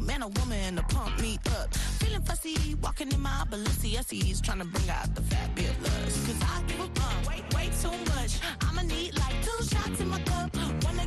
man or woman to pump me up. Feeling fussy, walking in my Balenciagas, trying to bring out the fabulous. Cause I give a fuck, wait, wait too much. I'ma need like two shots in my cup. Wanna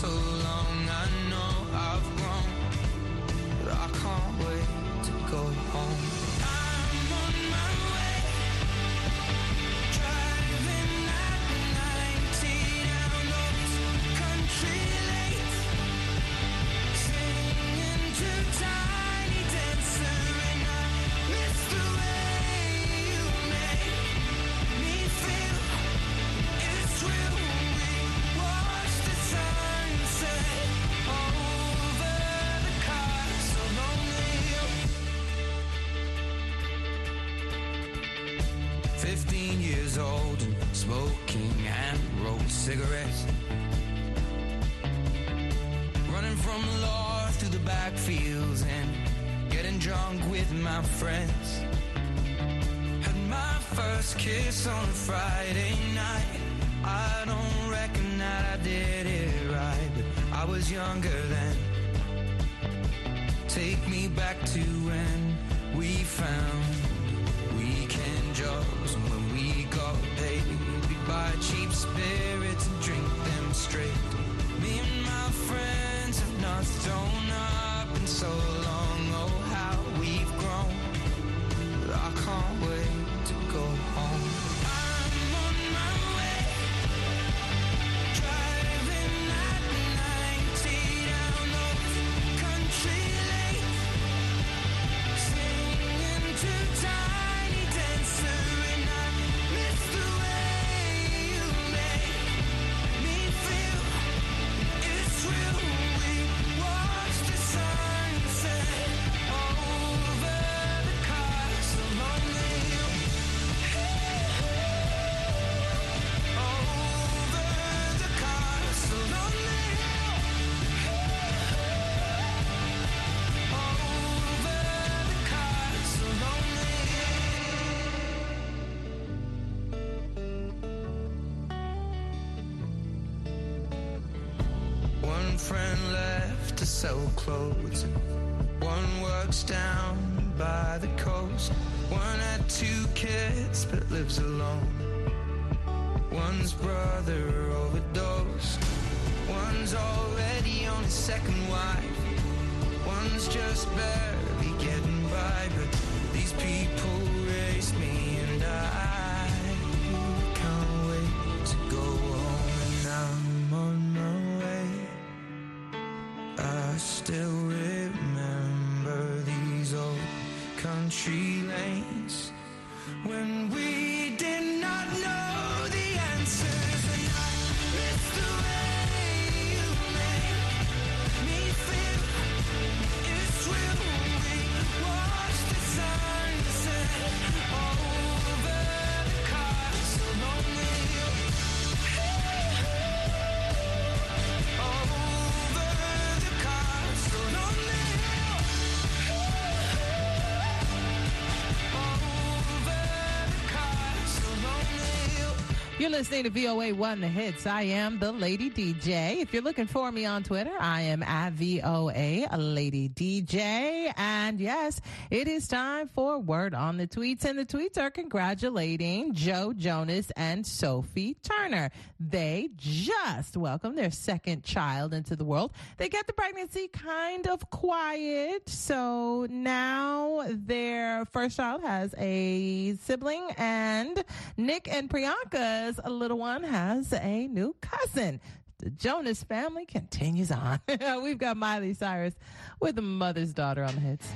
so long did it right, but I was younger then. Take me back to when we found weekend jobs and when we got paid. we'd buy cheap spirits and drink them straight. Me and my friends have not thrown up in so long. Oh, how we've clothes. One works down by the coast. One had two kids but lives alone. One's brother overdosed. One's already on his second wife. One's just barely getting by, but these people race me country lanes. When we did not know the answers You're listening to VOA One The Hits. I am the Lady DJ. If you're looking for me on Twitter, I am at VOA Lady DJ. And yes, it is time for Word on the Tweets. And the tweets are congratulating Joe Jonas and Sophie Turner. They just welcomed their second child into the world. They get the pregnancy kind of quiet. So now their first child has a sibling and Nick and Priyanka's little one has a new cousin. The Jonas family continues on. We've got Miley Cyrus with the mother's daughter on the hits.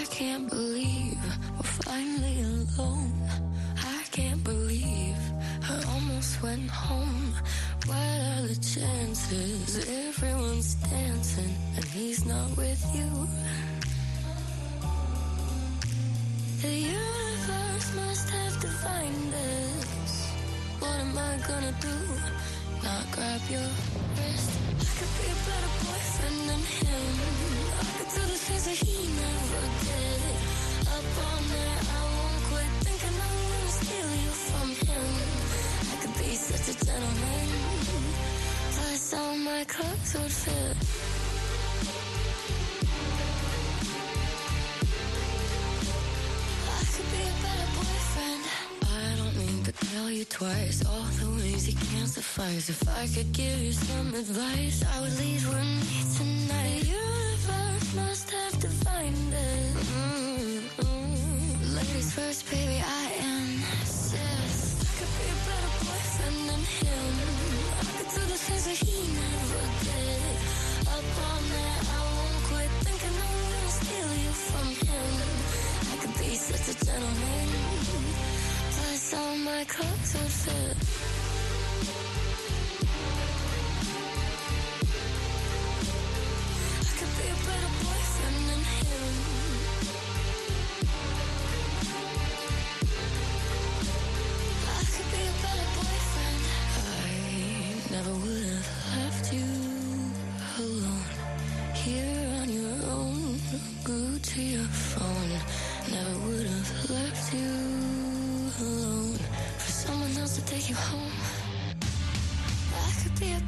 I can't believe we're finally alone. I can't believe I almost went home. What are the chances? Everyone's dancing and he's not with you. The universe must have defined us. What am I gonna do? Not grab your wrist. I could be a better boyfriend than him. That he never did. Up all night, I won't quit thinking I'm steal you from him. I could be such a gentleman. Plus all my clothes would fit. I could be a better boyfriend. I don't mean to tell you twice all the ways can't suffice. If I could give you some advice, I would leave with me tonight.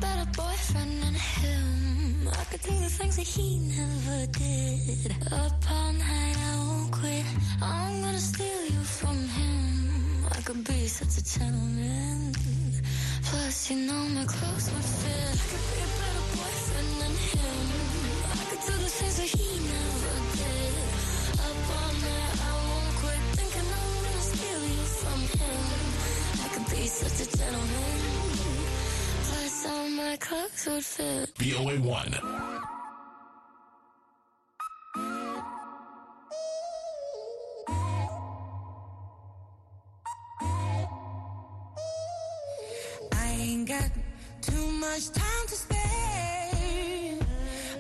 Better boyfriend than him. I could do the things that he never did. Up all night, I won't quit. I'm gonna steal you from him. I could be such a gentleman. Plus, you know my clothes would fit. I could be a better boyfriend than him. I could do the things that he never did. Up all night, I won't quit thinking I'm gonna steal you from him. I could be such a gentleman. Plus, all my clothes would fit. VOA 1. I ain't got too much time to spare.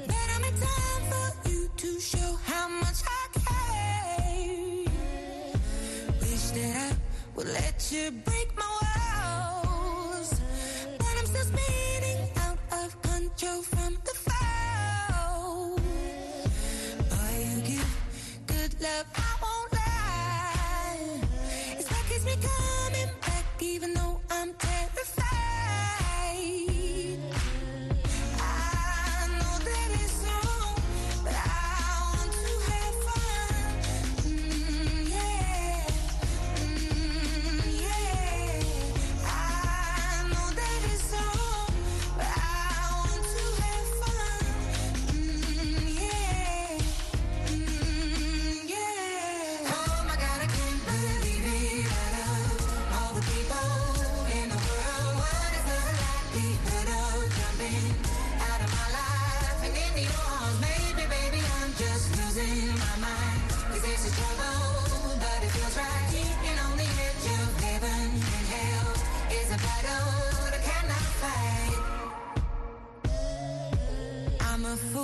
But I'm in time for you to show how much I care. Wish that I would let you break my walls. Of from the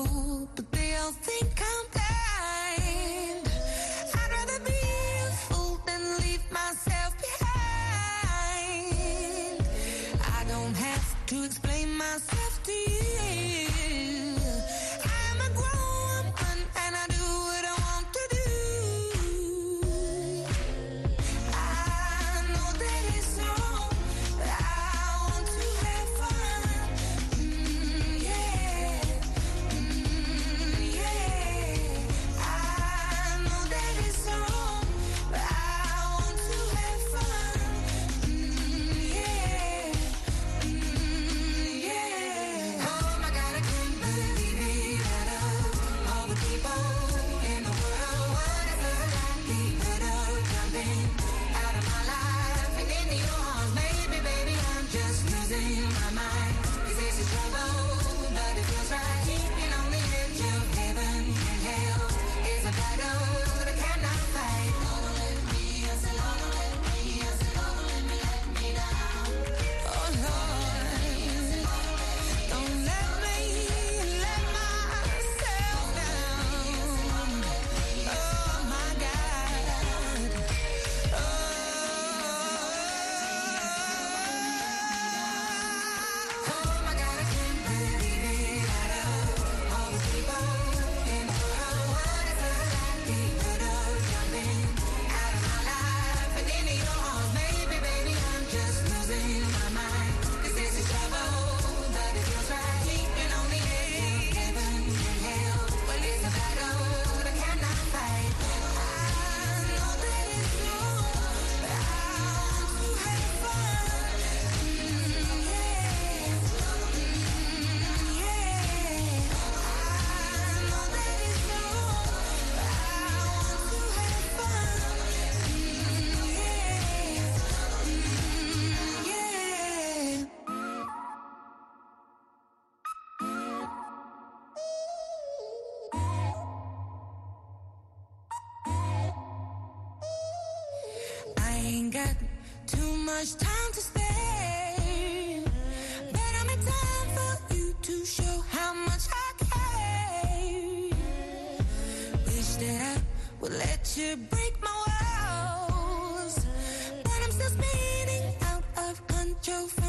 you. Control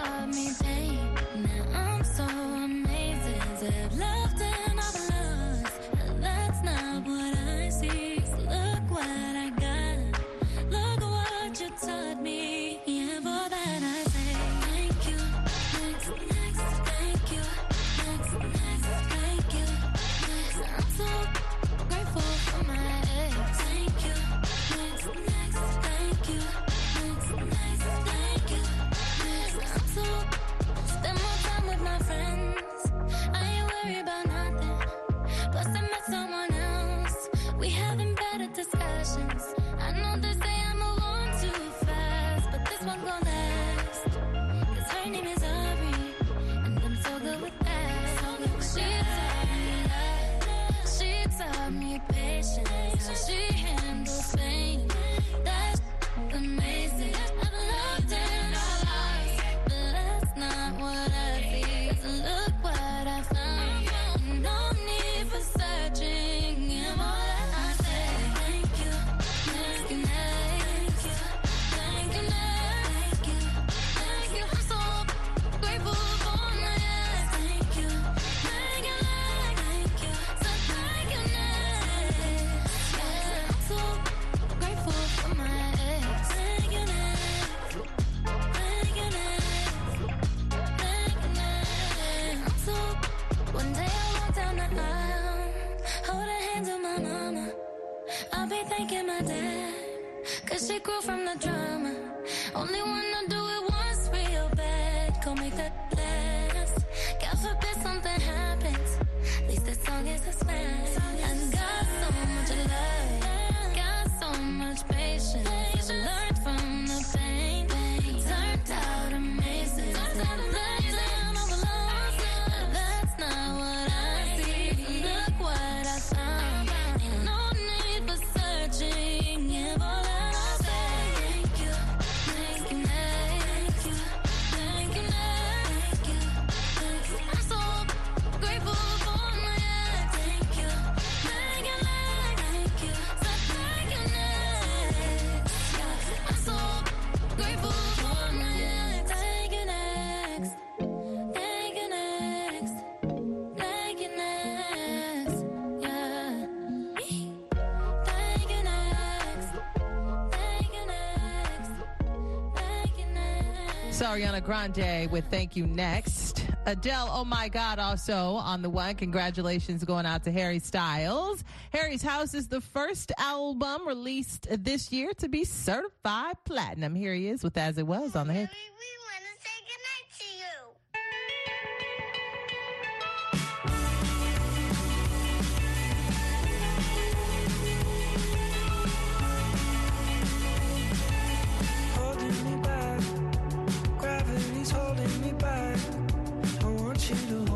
One me Ariana Grande with Thank You Next. Adele, oh my God, also on the one. Congratulations going out to Harry Styles. Harry's House is the first album released this year to be certified platinum. Here he is with As It Was on the head. you do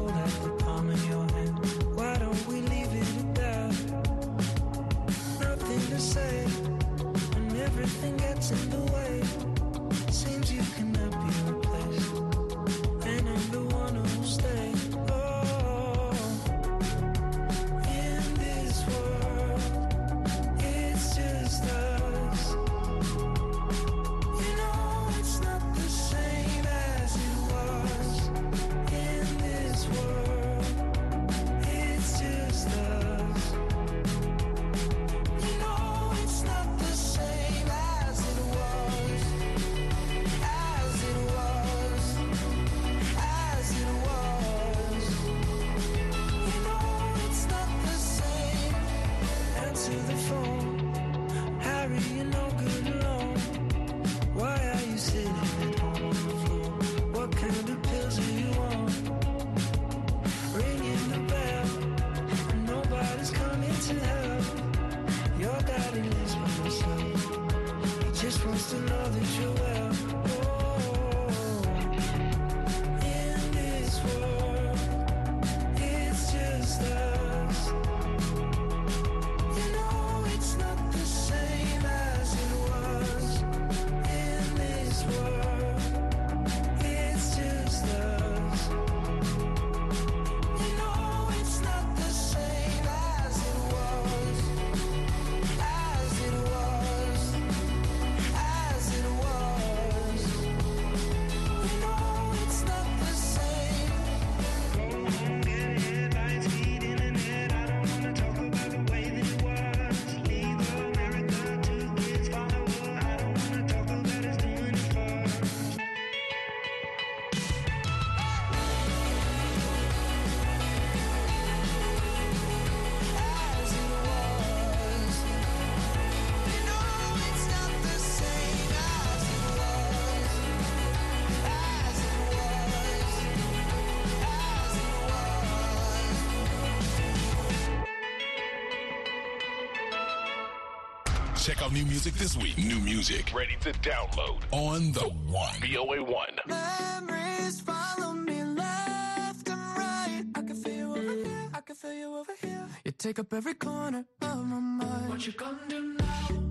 Check out new music this week. New music ready to download on the one. VOA one. Memories follow me left and right. I can feel you over here. I can feel you over here. You take up every corner of my mind. What you gonna do now?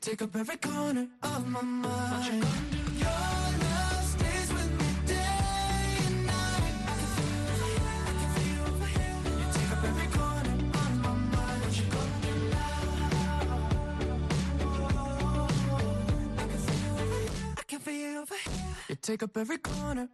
Take up every corner of my mind. Your love stays with me day and night. I can feel over here, you take up every corner of my mind. What you gonna do? I can feel over here, I can feel over here. You take up every corner